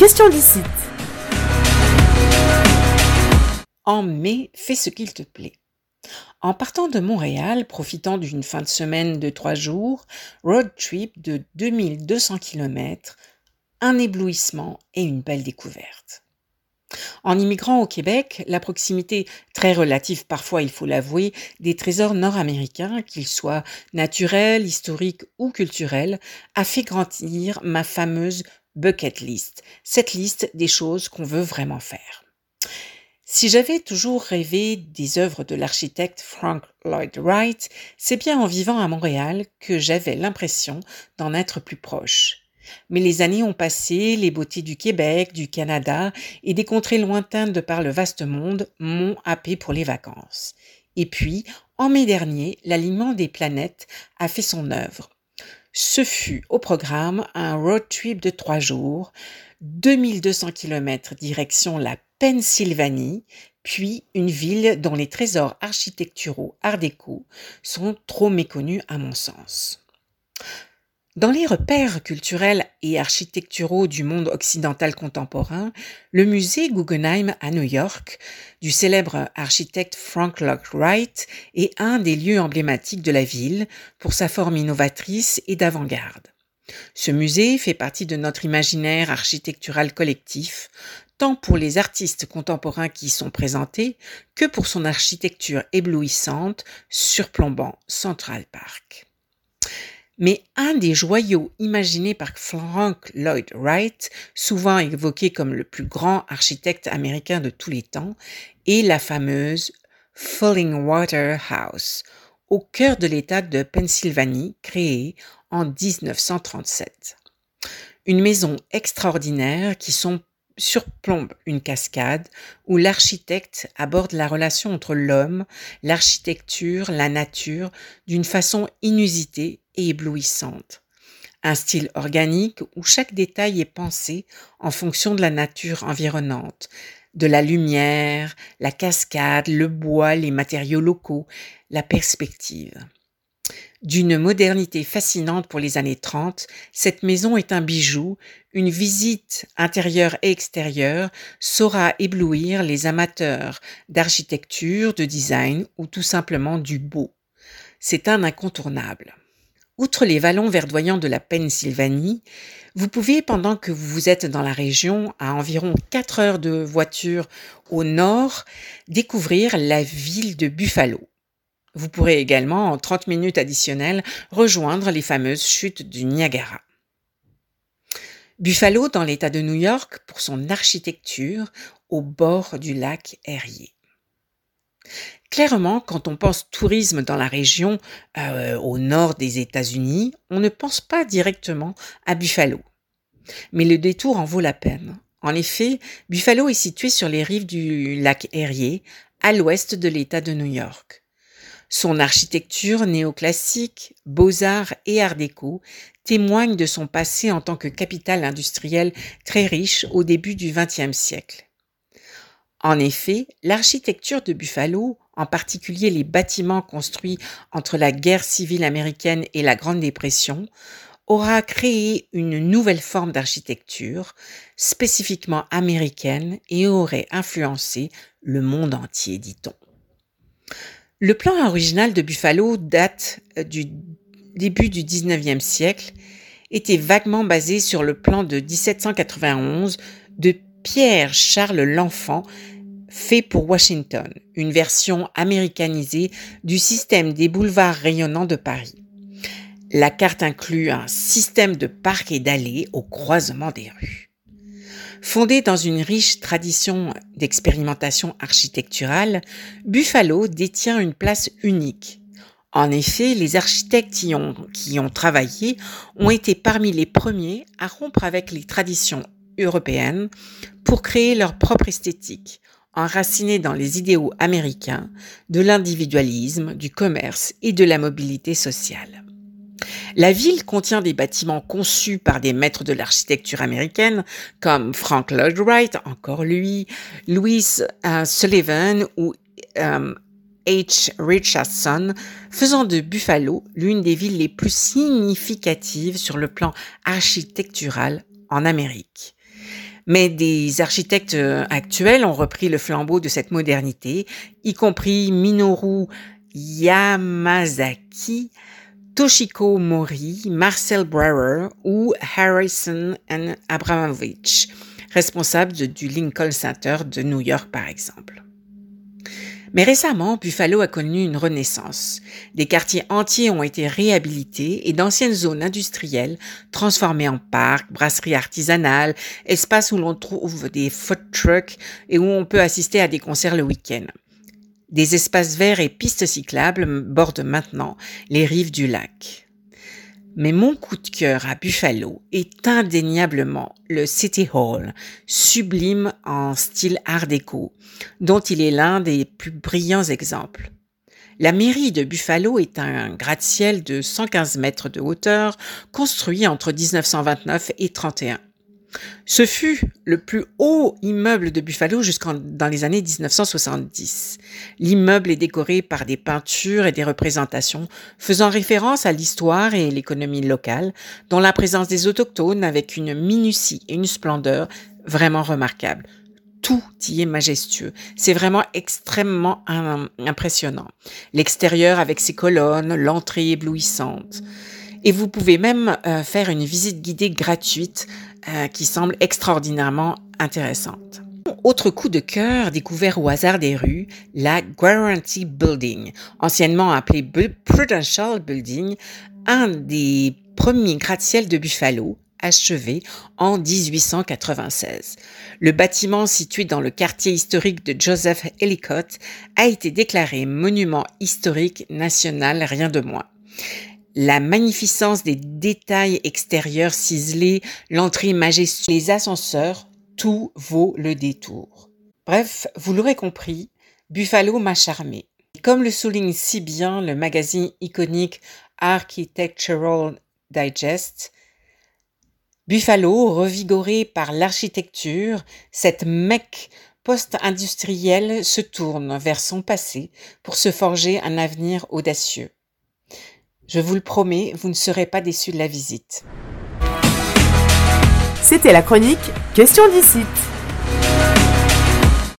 question d'ici. En mai, fais ce qu'il te plaît. En partant de Montréal, profitant d'une fin de semaine de trois jours, road trip de 2200 km, un éblouissement et une belle découverte. En immigrant au Québec, la proximité très relative parfois, il faut l'avouer, des trésors nord-américains, qu'ils soient naturels, historiques ou culturels, a fait grandir ma fameuse bucket list, cette liste des choses qu'on veut vraiment faire. Si j'avais toujours rêvé des œuvres de l'architecte Frank Lloyd Wright, c'est bien en vivant à Montréal que j'avais l'impression d'en être plus proche. Mais les années ont passé, les beautés du Québec, du Canada et des contrées lointaines de par le vaste monde m'ont happé pour les vacances. Et puis, en mai dernier, l'alignement des planètes a fait son œuvre. Ce fut au programme un road trip de trois jours, 2200 km direction la Pennsylvanie, puis une ville dont les trésors architecturaux art déco sont trop méconnus à mon sens. Dans les repères culturels et architecturaux du monde occidental contemporain, le musée Guggenheim à New York, du célèbre architecte Frank Lloyd Wright, est un des lieux emblématiques de la ville pour sa forme innovatrice et d'avant-garde. Ce musée fait partie de notre imaginaire architectural collectif, tant pour les artistes contemporains qui y sont présentés que pour son architecture éblouissante surplombant Central Park. Mais un des joyaux imaginés par Frank Lloyd Wright, souvent évoqué comme le plus grand architecte américain de tous les temps, est la fameuse Falling Water House, au cœur de l'État de Pennsylvanie, créée en 1937. Une maison extraordinaire qui surplombe une cascade où l'architecte aborde la relation entre l'homme, l'architecture, la nature d'une façon inusitée éblouissante. Un style organique où chaque détail est pensé en fonction de la nature environnante, de la lumière, la cascade, le bois, les matériaux locaux, la perspective. D'une modernité fascinante pour les années 30, cette maison est un bijou, une visite intérieure et extérieure saura éblouir les amateurs d'architecture, de design ou tout simplement du beau. C'est un incontournable. Outre les vallons verdoyants de la Pennsylvanie, vous pouvez, pendant que vous êtes dans la région, à environ 4 heures de voiture au nord, découvrir la ville de Buffalo. Vous pourrez également, en 30 minutes additionnelles, rejoindre les fameuses chutes du Niagara. Buffalo, dans l'État de New York, pour son architecture au bord du lac Erie. Clairement, quand on pense tourisme dans la région euh, au nord des États-Unis, on ne pense pas directement à Buffalo. Mais le détour en vaut la peine. En effet, Buffalo est situé sur les rives du lac Erie, à l'ouest de l'État de New York. Son architecture néoclassique, beaux-arts et art déco témoigne de son passé en tant que capitale industrielle très riche au début du XXe siècle. En effet, l'architecture de Buffalo, en particulier les bâtiments construits entre la guerre civile américaine et la Grande Dépression, aura créé une nouvelle forme d'architecture spécifiquement américaine et aurait influencé le monde entier, dit-on. Le plan original de Buffalo date euh, du début du 19e siècle, était vaguement basé sur le plan de 1791 de Pierre Charles l'Enfant fait pour Washington, une version américanisée du système des boulevards rayonnants de Paris. La carte inclut un système de parcs et d'allées au croisement des rues. Fondé dans une riche tradition d'expérimentation architecturale, Buffalo détient une place unique. En effet, les architectes qui, qui ont travaillé ont été parmi les premiers à rompre avec les traditions européennes pour créer leur propre esthétique, enracinée dans les idéaux américains de l'individualisme, du commerce et de la mobilité sociale. La ville contient des bâtiments conçus par des maîtres de l'architecture américaine comme Frank Lloyd Wright, encore lui, Louis euh, Sullivan ou euh, H. Richardson, faisant de Buffalo l'une des villes les plus significatives sur le plan architectural en Amérique. Mais des architectes euh, actuels ont repris le flambeau de cette modernité, y compris Minoru Yamazaki, Toshiko Mori, Marcel Brauer ou Harrison Abramovich, responsables du Lincoln Center de New York par exemple. Mais récemment, Buffalo a connu une renaissance. Des quartiers entiers ont été réhabilités et d'anciennes zones industrielles transformées en parcs, brasseries artisanales, espaces où l'on trouve des food trucks et où on peut assister à des concerts le week-end. Des espaces verts et pistes cyclables bordent maintenant les rives du lac. Mais mon coup de cœur à Buffalo est indéniablement le City Hall, sublime en style art déco, dont il est l'un des plus brillants exemples. La mairie de Buffalo est un gratte-ciel de 115 mètres de hauteur, construit entre 1929 et 31. Ce fut le plus haut immeuble de Buffalo jusqu'en dans les années 1970. L'immeuble est décoré par des peintures et des représentations faisant référence à l'histoire et l'économie locale, dont la présence des autochtones avec une minutie et une splendeur vraiment remarquables. Tout y est majestueux. C'est vraiment extrêmement impressionnant. L'extérieur avec ses colonnes, l'entrée éblouissante. Et vous pouvez même euh, faire une visite guidée gratuite euh, qui semble extraordinairement intéressante. Autre coup de cœur découvert au hasard des rues, la Guarantee Building, anciennement appelée Prudential Building, un des premiers gratte-ciel de Buffalo, achevé en 1896. Le bâtiment situé dans le quartier historique de Joseph Ellicott a été déclaré monument historique national, rien de moins la magnificence des détails extérieurs ciselés, l'entrée majestueuse, les ascenseurs, tout vaut le détour. Bref, vous l'aurez compris, Buffalo m'a charmé. Comme le souligne si bien le magazine iconique Architectural Digest, Buffalo, revigoré par l'architecture, cette Mecque post-industrielle se tourne vers son passé pour se forger un avenir audacieux. Je vous le promets, vous ne serez pas déçus de la visite. C'était la chronique Question d'ici.